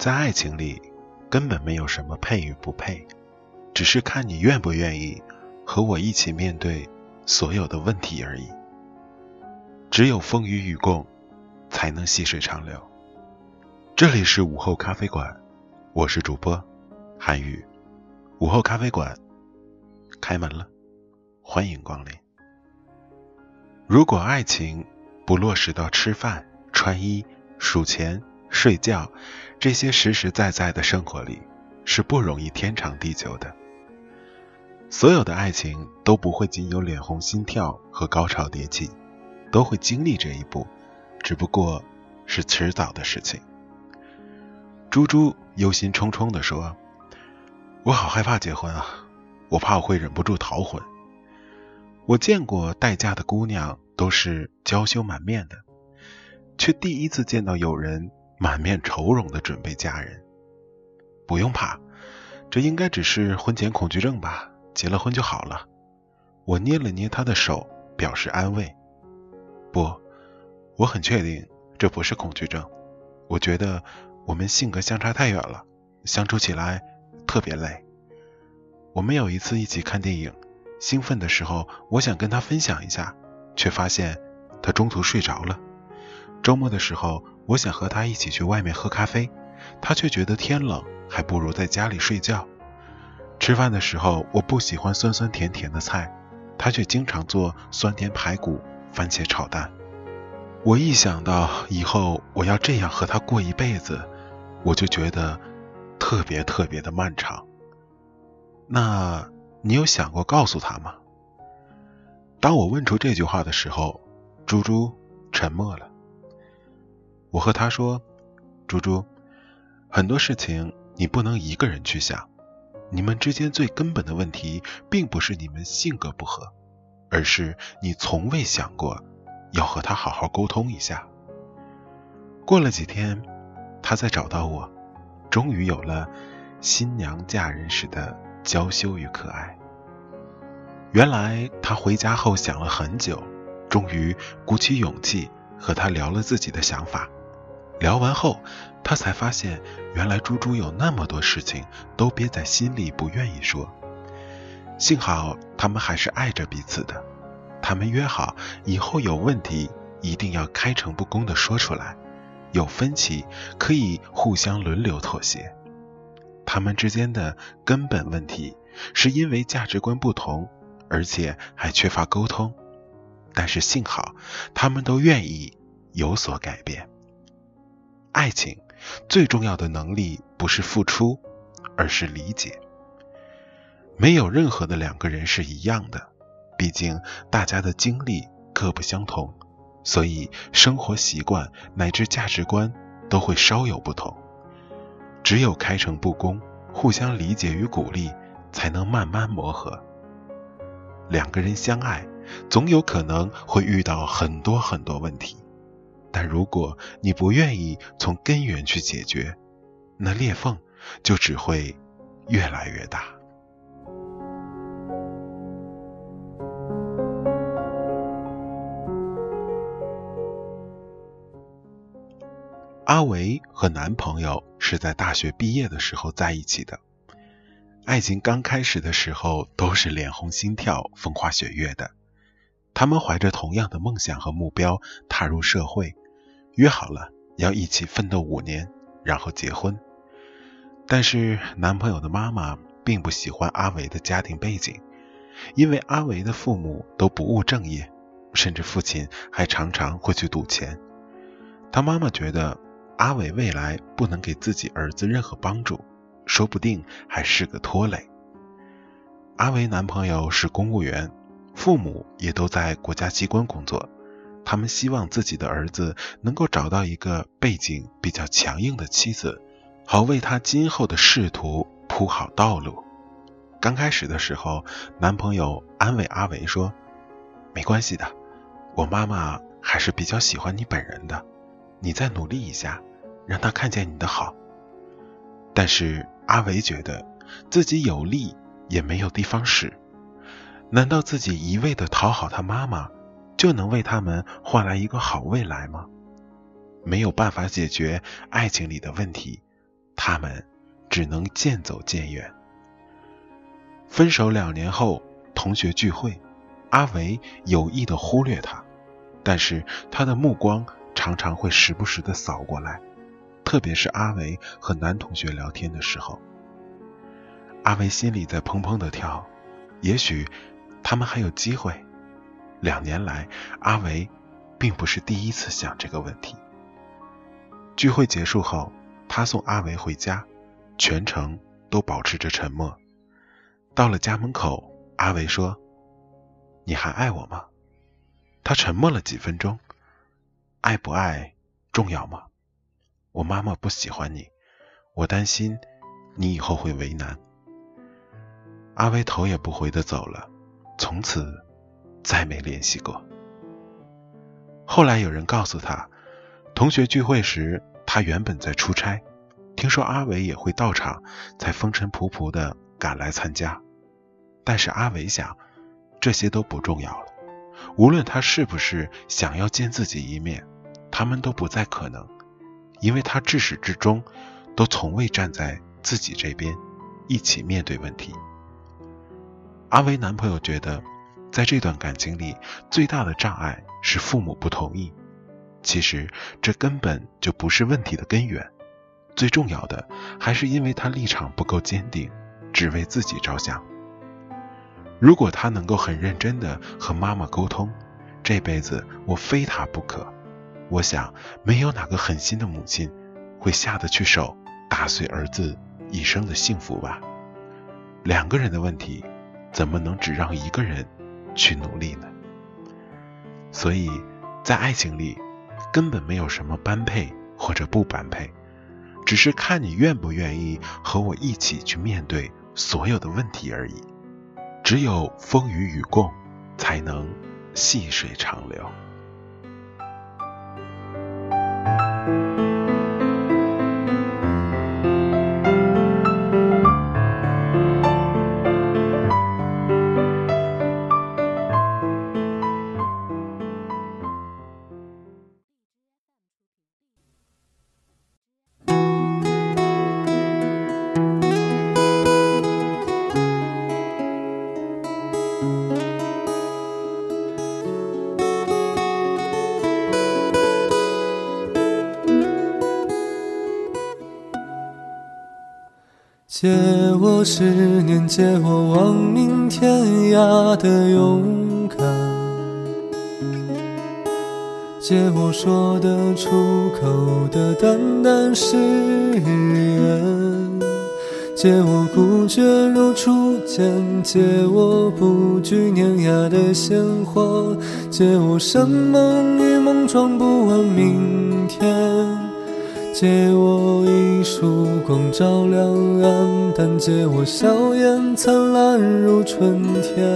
在爱情里，根本没有什么配与不配，只是看你愿不愿意和我一起面对所有的问题而已。只有风雨与共，才能细水长流。这里是午后咖啡馆，我是主播韩宇。午后咖啡馆开门了，欢迎光临。如果爱情不落实到吃饭、穿衣、数钱、睡觉这些实实在在的生活里，是不容易天长地久的。所有的爱情都不会仅有脸红心跳和高潮迭起，都会经历这一步，只不过是迟早的事情。猪猪忧心忡忡地说：“我好害怕结婚啊，我怕我会忍不住逃婚。我见过待嫁的姑娘都是娇羞满面的，却第一次见到有人满面愁容的准备嫁人。不用怕，这应该只是婚前恐惧症吧，结了婚就好了。”我捏了捏他的手，表示安慰。不，我很确定这不是恐惧症，我觉得。我们性格相差太远了，相处起来特别累。我们有一次一起看电影，兴奋的时候我想跟他分享一下，却发现他中途睡着了。周末的时候，我想和他一起去外面喝咖啡，他却觉得天冷，还不如在家里睡觉。吃饭的时候，我不喜欢酸酸甜甜的菜，他却经常做酸甜排骨、番茄炒蛋。我一想到以后我要这样和他过一辈子，我就觉得特别特别的漫长。那你有想过告诉他吗？当我问出这句话的时候，猪猪沉默了。我和他说：“猪猪，很多事情你不能一个人去想，你们之间最根本的问题，并不是你们性格不合，而是你从未想过要和他好好沟通一下。”过了几天。他再找到我，终于有了新娘嫁人时的娇羞与可爱。原来他回家后想了很久，终于鼓起勇气和他聊了自己的想法。聊完后，他才发现原来猪猪有那么多事情都憋在心里不愿意说。幸好他们还是爱着彼此的，他们约好以后有问题一定要开诚布公的说出来。有分歧可以互相轮流妥协，他们之间的根本问题是因为价值观不同，而且还缺乏沟通。但是幸好，他们都愿意有所改变。爱情最重要的能力不是付出，而是理解。没有任何的两个人是一样的，毕竟大家的经历各不相同。所以，生活习惯乃至价值观都会稍有不同。只有开诚布公、互相理解与鼓励，才能慢慢磨合。两个人相爱，总有可能会遇到很多很多问题，但如果你不愿意从根源去解决，那裂缝就只会越来越大。阿维和男朋友是在大学毕业的时候在一起的，爱情刚开始的时候都是脸红心跳、风花雪月的。他们怀着同样的梦想和目标踏入社会，约好了要一起奋斗五年，然后结婚。但是男朋友的妈妈并不喜欢阿维的家庭背景，因为阿维的父母都不务正业，甚至父亲还常常会去赌钱。他妈妈觉得。阿伟未来不能给自己儿子任何帮助，说不定还是个拖累。阿伟男朋友是公务员，父母也都在国家机关工作，他们希望自己的儿子能够找到一个背景比较强硬的妻子，好为他今后的仕途铺好道路。刚开始的时候，男朋友安慰阿伟说：“没关系的，我妈妈还是比较喜欢你本人的，你再努力一下。”让他看见你的好，但是阿伟觉得自己有力也没有地方使。难道自己一味的讨好他妈妈，就能为他们换来一个好未来吗？没有办法解决爱情里的问题，他们只能渐走渐远。分手两年后，同学聚会，阿维有意的忽略他，但是他的目光常常会时不时的扫过来，特别是阿维和男同学聊天的时候，阿维心里在砰砰的跳，也许他们还有机会。两年来，阿维并不是第一次想这个问题。聚会结束后，他送阿维回家，全程都保持着沉默。到了家门口，阿维说：“你还爱我吗？”他沉默了几分钟。爱不爱重要吗？我妈妈不喜欢你，我担心你以后会为难。阿维头也不回的走了，从此。再没联系过。后来有人告诉他，同学聚会时，他原本在出差，听说阿伟也会到场，才风尘仆仆的赶来参加。但是阿伟想，这些都不重要了。无论他是不是想要见自己一面，他们都不再可能，因为他至始至终都从未站在自己这边，一起面对问题。阿伟男朋友觉得。在这段感情里，最大的障碍是父母不同意。其实这根本就不是问题的根源，最重要的还是因为他立场不够坚定，只为自己着想。如果他能够很认真的和妈妈沟通，这辈子我非他不可，我想没有哪个狠心的母亲会下得去手打碎儿子一生的幸福吧。两个人的问题，怎么能只让一个人？去努力呢，所以，在爱情里，根本没有什么般配或者不般配，只是看你愿不愿意和我一起去面对所有的问题而已。只有风雨与共，才能细水长流。借我十年，借我亡命天涯的勇敢，借我说得出口的淡淡誓言，借我孤绝如初见，借我不惧碾压的鲜活，借我生猛与莽撞，不问明天。借我一束光照亮暗淡，借我笑颜灿烂如春天，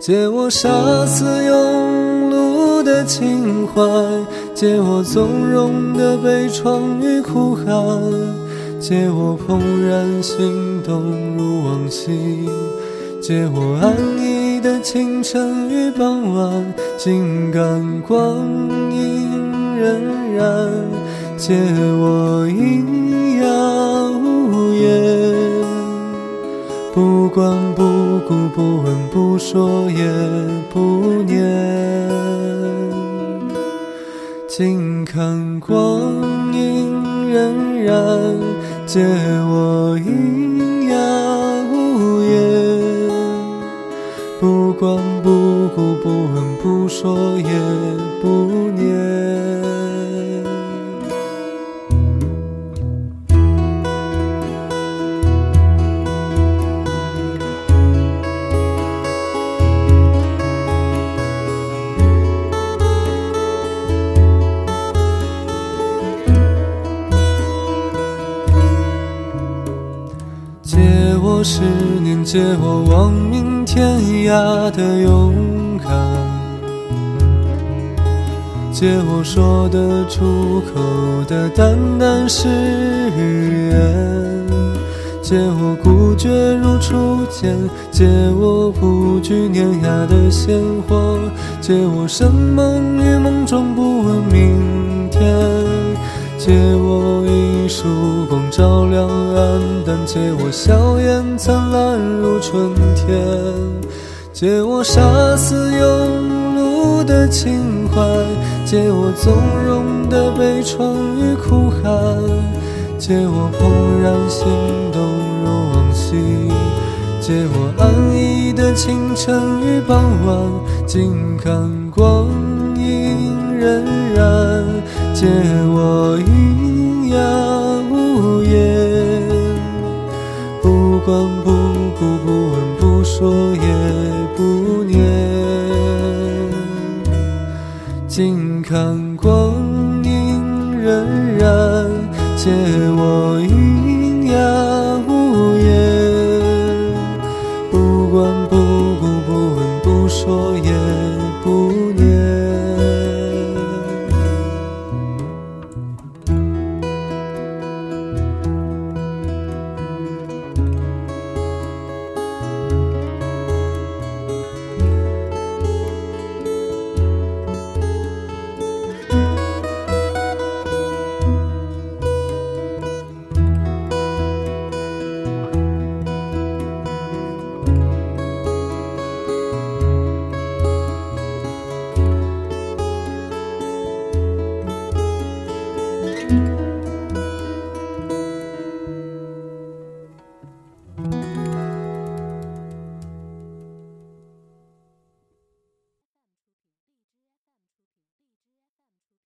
借我杀死庸碌的情怀，借我纵容的悲怆与哭喊，借我怦然心动如往昔，借我安逸的清晨与傍晚，静感光阴荏苒。借我阴阳无言，不管不顾，不问不说，也不念。静看光阴荏苒，借我阴阳无言，不管不顾，不问不说，也不念。十年，借我亡命天涯的勇敢，借我说得出口的淡淡誓言，借我孤绝如初见，借我不惧碾压的鲜活，借我生猛与莽撞，不问明天。借我一束光照亮暗淡，借我笑颜灿烂如春天，借我杀死庸碌的情怀，借我纵容的悲怆与哭喊，借我怦然心动如往昔，借我安逸的清晨与傍晚，静看光阴荏苒，借我阴阳无言，不管不顾，不问不说也不念，静看光阴荏苒，借我。